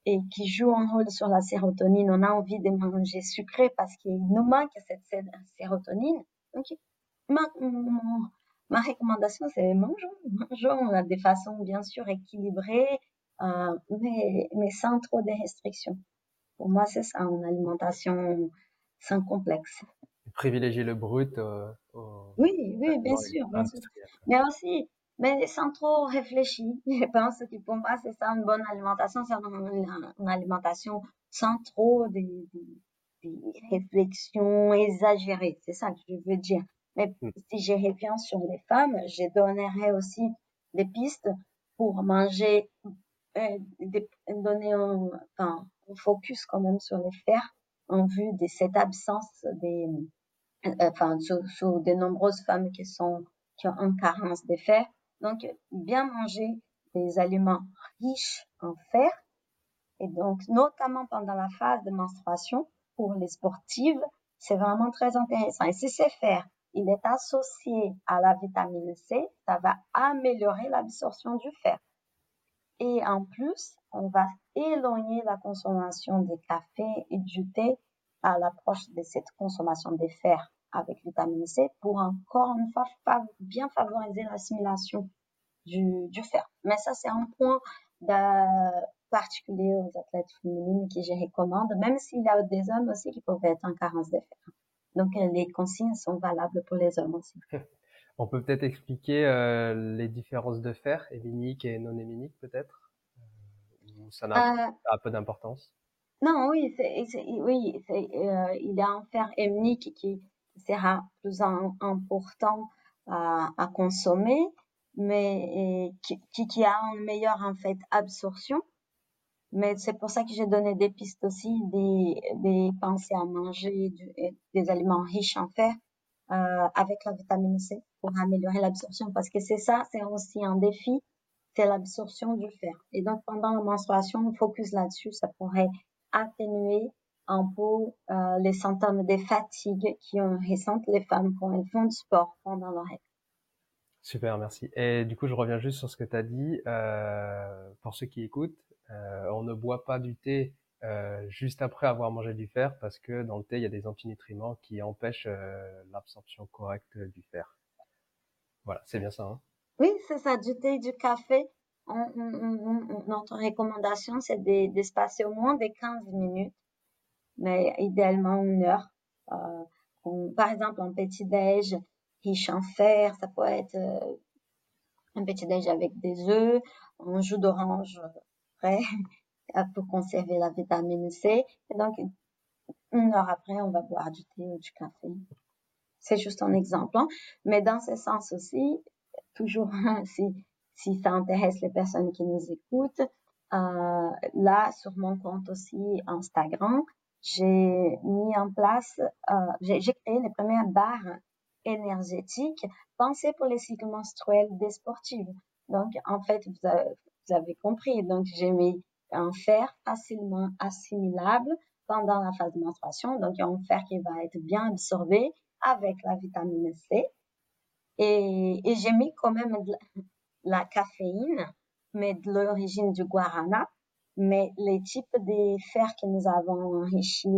et qui joue un rôle sur la sérotonine, on a envie de manger sucré parce qu'il nous manque cette sérotonine. Donc, ma, ma recommandation, c'est mangeons, mangeons de façon bien sûr équilibrée, euh, mais, mais sans trop de restrictions. Pour moi, c'est ça, une alimentation sans complexe. Privilégier le brut. Euh, oui, oui, bien sûr, bien sûr. Mais aussi, mais sans trop réfléchir. Je pense que pour moi, c'est ça une bonne alimentation, c'est une, alimentation sans trop de, réflexions exagérées. C'est ça que je veux dire. Mais hmm. si je reviens sur les femmes, je donnerais aussi des pistes pour manger, euh, donner un, enfin, un focus quand même sur les fers en vue de cette absence des, euh, enfin, sur, sur de nombreuses femmes qui sont, qui ont une carence de fer donc, bien manger des aliments riches en fer, et donc notamment pendant la phase de menstruation pour les sportives, c'est vraiment très intéressant. Et si c'est fer, il est associé à la vitamine C, ça va améliorer l'absorption du fer. Et en plus, on va éloigner la consommation des cafés et du thé à l'approche de cette consommation des fer avec vitamine C pour encore une fois bien favoriser l'assimilation du, du, fer. Mais ça, c'est un point particulier aux athlètes féminines que je recommande, même s'il y a des hommes aussi qui peuvent être en carence de fer. Donc, euh, les consignes sont valables pour les hommes aussi. On peut peut-être expliquer euh, les différences de fer, héminique et non héminique peut-être? Ou ça n'a pas peu d'importance? Non, oui, oui euh, il y a un fer héminique qui sera plus important à, consommer, mais qui, a une meilleure en fait absorption. Mais c'est pour ça que j'ai donné des pistes aussi, des, des penser à manger des aliments riches en fer euh, avec la vitamine C pour améliorer l'absorption parce que c'est ça, c'est aussi un défi, c'est l'absorption du fer. Et donc pendant la menstruation, on focus là-dessus, ça pourrait atténuer un peu euh, les symptômes de fatigue qui ont ressentent les femmes quand elles font du sport pendant leur règles. Super, merci. Et du coup, je reviens juste sur ce que tu as dit. Euh, pour ceux qui écoutent, euh, on ne boit pas du thé euh, juste après avoir mangé du fer parce que dans le thé, il y a des antinutriments qui empêchent l'absorption correcte du fer. Voilà, c'est bien ça. Hein? Oui, c'est ça, du thé et du café. On, on, notre recommandation, c'est d'espacer au moins des 15 minutes, mais idéalement une heure. Euh, par exemple, un petit-déj riche en fer, ça peut être euh, un petit-déj avec des œufs, un jus d'orange frais pour conserver la vitamine C. Et donc, une heure après, on va boire du thé ou du café. C'est juste un exemple. Hein. Mais dans ce sens aussi, toujours si, si ça intéresse les personnes qui nous écoutent, euh, là, sur mon compte aussi Instagram, j'ai mis en place, euh, j'ai créé les premières barres énergétiques pensées pour les cycles menstruels des sportives. Donc, en fait, vous avez, vous avez compris. Donc, j'ai mis un fer facilement assimilable pendant la phase de menstruation. Donc, un fer qui va être bien absorbé avec la vitamine C. Et, et j'ai mis quand même de la, caféine, mais de l'origine du guarana. Mais les types de fer que nous avons enrichis,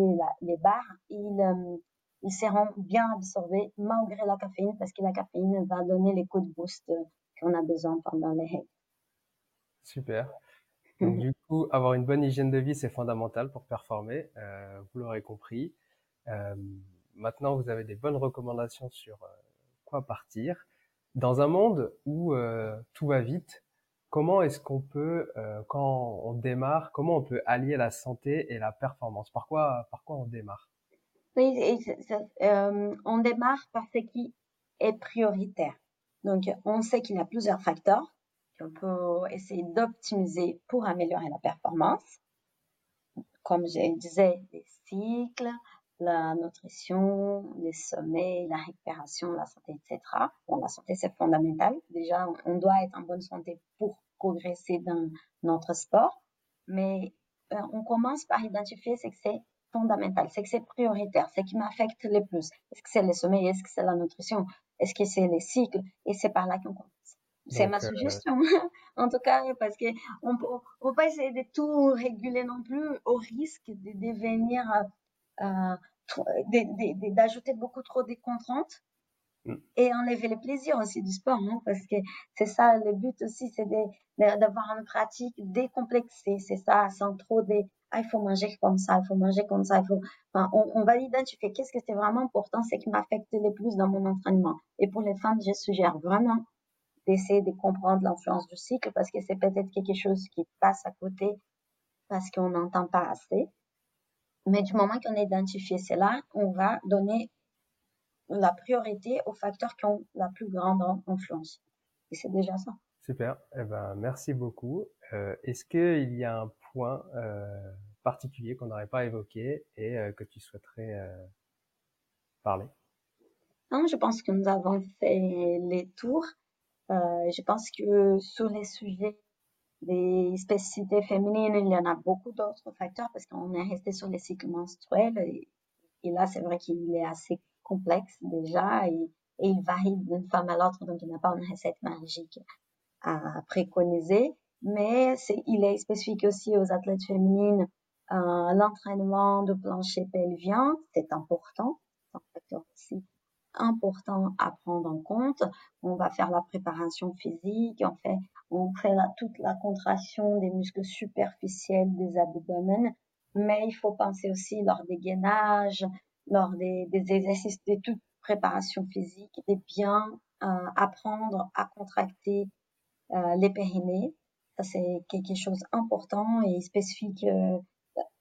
les barres, ils, euh, ils seront bien absorbés malgré la caféine parce que la caféine va donner les coups de boost qu'on a besoin pendant les règles. Super. Donc, du coup, avoir une bonne hygiène de vie, c'est fondamental pour performer. Euh, vous l'aurez compris. Euh, maintenant, vous avez des bonnes recommandations sur euh, quoi partir. Dans un monde où euh, tout va vite, comment est-ce qu'on peut, euh, quand on démarre, comment on peut allier la santé et la performance? Par quoi, par quoi on démarre? Oui, on démarre par ce qui est prioritaire. Donc, on sait qu'il y a plusieurs facteurs on peut essayer d'optimiser pour améliorer la performance. Comme je disais, les cycles, la nutrition, les sommets, la récupération, la santé, etc. Bon, la santé, c'est fondamental. Déjà, on doit être en bonne santé pour progresser dans notre sport. Mais euh, on commence par identifier ce que c'est fondamental, c'est que c'est prioritaire, c'est qui m'affecte le plus. Est-ce que c'est le sommeil, est-ce que c'est la nutrition, est-ce que c'est les cycles, et c'est par là qu'on commence. C'est ma euh, suggestion, en tout cas, parce que on peut, peut pas essayer de tout réguler non plus au risque de devenir, euh d'ajouter beaucoup trop de contraintes mm. et enlever le plaisir aussi du sport, hein, parce que c'est ça le but aussi, c'est d'avoir une pratique décomplexée, c'est ça, sans trop de ah, il faut manger comme ça, il faut manger comme ça, il faut, enfin, on, on va identifier qu'est-ce que c'est vraiment important, c'est qui m'affecte le plus dans mon entraînement. Et pour les femmes, je suggère vraiment d'essayer de comprendre l'influence du cycle parce que c'est peut-être quelque chose qui passe à côté parce qu'on n'entend pas assez. Mais du moment qu'on a identifié cela, on va donner la priorité aux facteurs qui ont la plus grande influence. Et c'est déjà ça. Super. Eh ben, merci beaucoup. Euh, Est-ce qu'il y a un point euh, particulier qu'on n'aurait pas évoqué et euh, que tu souhaiterais parler? Non, je pense que nous avons fait les tours. Je pense que sur les sujets des spécificités féminines, il y en a beaucoup d'autres facteurs parce qu'on est resté sur les cycles menstruels et, là, c'est vrai qu'il est assez complexe déjà et, il varie d'une femme à l'autre, donc il n'y a pas une recette magique à préconiser. Mais il est spécifique aussi aux athlètes féminines. Euh, l'entraînement de plancher pelvien, c'est important, facteur aussi important à prendre en compte. On va faire la préparation physique, on fait, on fait toute la contraction des muscles superficiels des abdomens, mais il faut penser aussi lors des gainages, lors des, exercices de toute préparation physique, de bien euh, apprendre à contracter euh, les périnées. Ça, c'est quelque chose d'important et spécifique euh,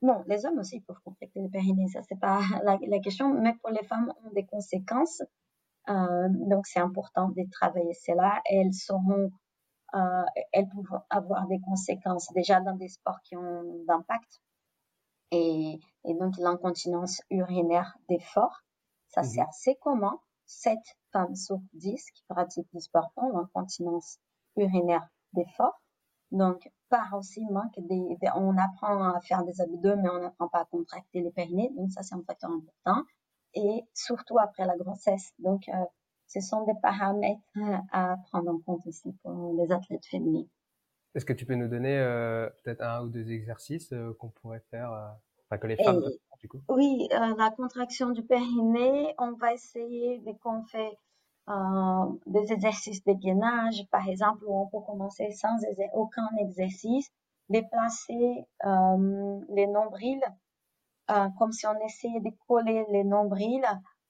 Bon, les hommes aussi peuvent contracter le périnée, ça c'est pas la, question, mais pour les femmes ont des conséquences. Euh, donc c'est important de travailler cela. Elles seront, euh, elles peuvent avoir des conséquences déjà dans des sports qui ont d'impact. Et, et donc l'incontinence urinaire d'effort, ça c'est assez commun. 7 femmes sur 10 qui pratiquent du sport ont l'incontinence urinaire d'effort. Donc, par aussi manque des, on apprend à faire des abdos, mais on n'apprend pas à contracter les périnées. Donc, ça, c'est un facteur important. Et surtout après la grossesse. Donc, euh, ce sont des paramètres à prendre en compte aussi pour les athlètes féminines. Est-ce que tu peux nous donner euh, peut-être un ou deux exercices euh, qu'on pourrait faire, enfin que les femmes du coup? Oui, la contraction du périnée, on va essayer dès qu'on fait euh, des exercices de gainage, par exemple, où on peut commencer sans aucun exercice, déplacer euh, les nombrils euh, comme si on essayait de coller les nombrils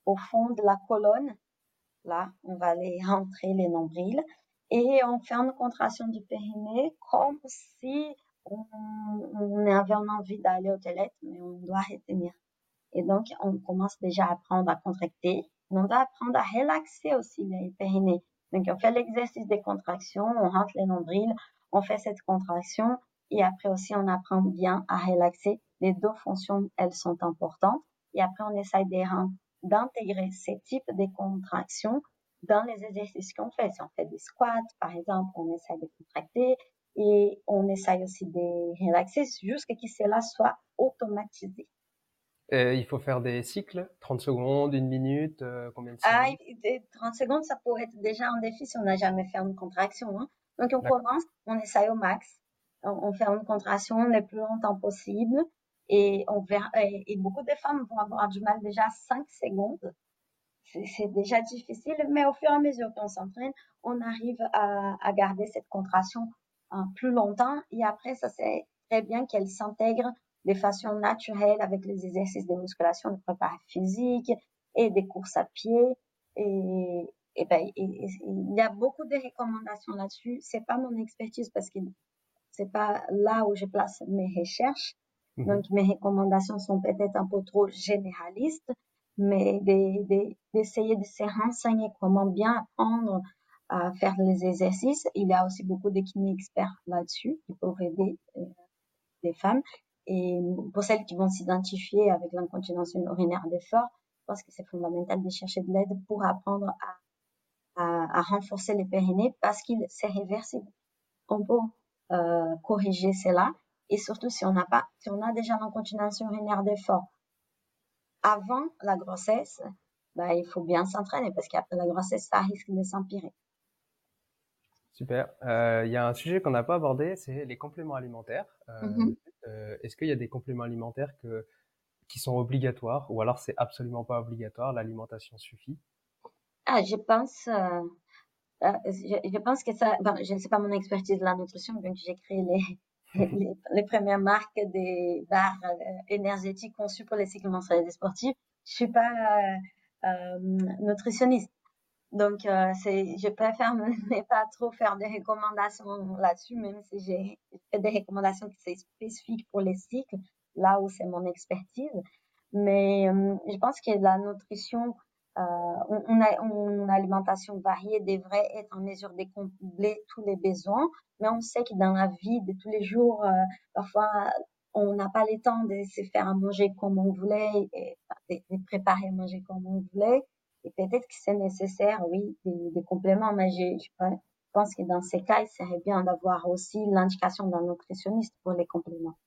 au fond de la colonne. Là, on va les rentrer les nombrils et on fait une contraction du périnée comme si on, avait envie d'aller aux toilettes, mais on doit retenir. Et donc, on commence déjà à apprendre à contracter on doit apprendre à relaxer aussi les périnées. Donc, on fait l'exercice des contractions, on rentre les nombrils, on fait cette contraction et après aussi, on apprend bien à relaxer. Les deux fonctions, elles sont importantes. Et après, on essaye d'intégrer ces types de contractions dans les exercices qu'on fait. Si on fait des squats, par exemple, on essaye de contracter et on essaye aussi de relaxer jusqu'à ce que cela soit automatisé. Euh, il faut faire des cycles, 30 secondes, une minute, euh, combien de ah, 30 secondes, ça pourrait être déjà un défi si on n'a jamais fait une contraction. Hein. Donc on commence, on essaye au max, on, fait une contraction le plus longtemps possible et on verra, et, beaucoup de femmes vont avoir du mal déjà à 5 secondes. C'est déjà difficile, mais au fur et à mesure qu'on s'entraîne, on arrive à, à, garder cette contraction hein, plus longtemps et après, ça c'est très bien qu'elle s'intègre de façon naturelle avec les exercices de musculation, de préparation physique et des courses à pied. Et, et ben, il y a beaucoup de recommandations là-dessus. C'est pas mon expertise parce que c'est pas là où je place mes recherches. Mhm. Donc, mes recommandations sont peut-être un peu trop généralistes, mais d'essayer de, se renseigner comment bien apprendre à faire les exercices. Il y a aussi beaucoup de kinés experts là-dessus qui peuvent aider euh, les femmes. Et pour celles qui vont s'identifier avec l'incontinence urinaire d'effort, je pense que c'est fondamental de chercher de l'aide pour apprendre à, à, renforcer les périnées parce qu'il c'est réversible. On peut euh, corriger cela et surtout si on n'a pas, si on a déjà l'incontinence urinaire d'effort avant la grossesse, bah, il faut bien s'entraîner parce qu'après la grossesse, ça risque de s'empirer. Super. Euh, il y a un sujet qu'on n'a pas abordé, c'est les compléments alimentaires. Euh, mm-hmm. Est-ce qu'il y a des compléments alimentaires que, qui sont obligatoires ou alors c'est absolument pas obligatoire, l'alimentation suffit? Ah, je pense, euh, euh, je, pense que ça, bon, je ne sais pas mon expertise de la nutrition, donc j'ai créé les, les, premières marques des barres énergétiques conçues pour les cycles menstruels des sportifs. Je suis pas nutritionniste. Donc, euh, je préfère ne pas trop faire des recommandations là-dessus, même si j'ai fait des recommandations qui sont spécifiques pour les cycles, là où c'est mon expertise. Mais euh, je pense que la nutrition, euh, on, a, une alimentation variée devrait être en mesure de combler tous les besoins, mais on sait que dans la vie de tous les jours, euh, parfois, on n'a pas le temps de se faire à manger comme on voulait, et, de préparer à manger comme on voulait. Et peut-être que c'est nécessaire, oui, des, compléments, mais je, pense que dans ces cas, il serait bien d'avoir aussi l'indication d'un nutritionniste pour les compléments.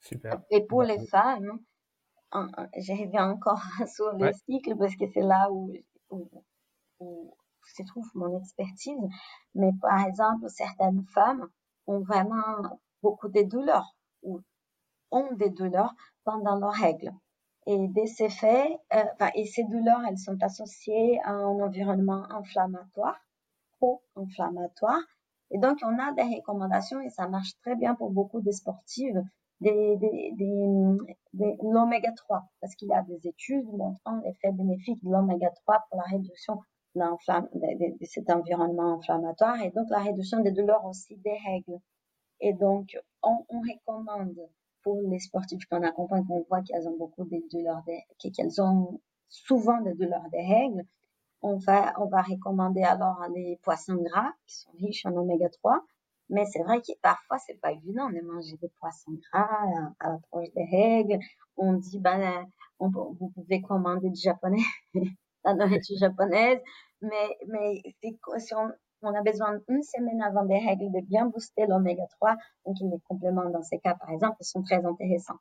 Super. Et pour les femmes, je reviens encore sur le cycle parce que c'est là où, où, se trouve mon expertise. Mais par exemple, certaines femmes ont vraiment beaucoup de douleurs ou ont des douleurs pendant leurs règles. Et de ces faits, euh, et ces douleurs, elles sont associées à un environnement inflammatoire, pro-inflammatoire. Et donc, on a des recommandations et ça marche très bien pour beaucoup de sportives, des, des, des, l'oméga 3, parce qu'il y a des études montrant l'effet bénéfique de l'oméga 3 pour la réduction de, de, cet environnement inflammatoire et donc la réduction des douleurs aussi des règles. Et donc, on, on recommande pour les sportifs qu'on accompagne, on voit qu'elles ont beaucoup de douleurs, qu'elles ont souvent des douleurs des règles, on va, on va recommander alors les poissons gras qui sont riches en oméga 3. Mais c'est vrai que parfois c'est pas évident de manger des poissons gras à, l'approche des règles. On dit, ben, vous pouvez commander du japonais, la nourriture japonaise. Mais, mais si on, on a besoin d'une semaine avant des règles de bien booster l'oméga 3. Donc, les compléments dans ces cas, par exemple, sont très intéressants.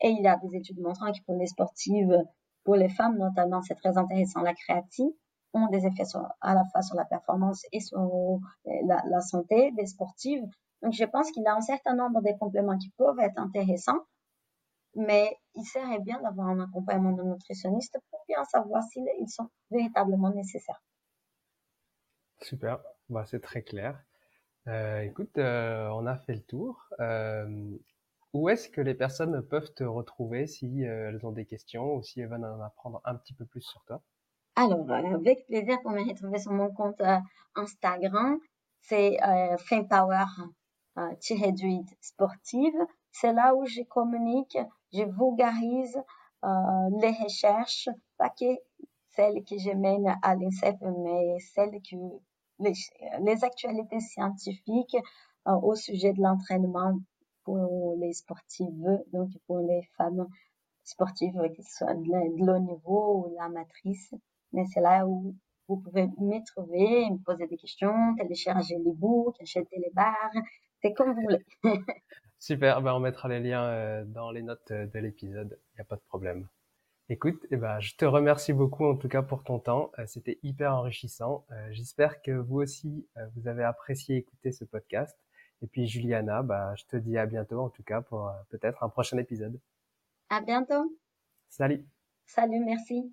Et il y a des études montrant que pour les sportives, pour les femmes notamment, c'est très intéressant. La créatine ont des effets à la fois sur la performance et sur la, la santé des sportives. Donc, je pense qu'il y a un certain nombre de compléments qui peuvent être intéressants, mais il serait bien d'avoir un accompagnement de nutritionniste pour bien savoir s'ils sont véritablement nécessaires. Super, bah, c'est très clair. Euh, écoute, euh, on a fait le tour. Euh, où est-ce que les personnes peuvent te retrouver si elles ont des questions ou si elles veulent en apprendre un petit peu plus sur toi? Alors, avec plaisir pour me retrouver sur mon compte Instagram. C'est FamePower sportive. C'est là où je communique, je vulgarise les recherches, pas que celles que je mène à l'INSEP, mais celles que les, actualités scientifiques euh, au sujet de l'entraînement pour les sportives, donc pour les femmes sportives, que ce soit de l'haut niveau ou la matrice. Mais c'est là où vous pouvez me trouver, me poser des questions, télécharger les books, acheter les barres, c'est comme vous voulez. Super, ben on mettra les liens euh, dans les notes euh, de l'épisode, il n'y a pas de problème. Écoute, eh ben, je te remercie beaucoup en tout cas pour ton temps. Euh, c'était hyper enrichissant. Euh, j'espère que vous aussi, euh, vous avez apprécié écouter ce podcast. Et puis Juliana, bah, je te dis à bientôt en tout cas pour peut-être un prochain épisode. À bientôt. Salut. Salut, merci.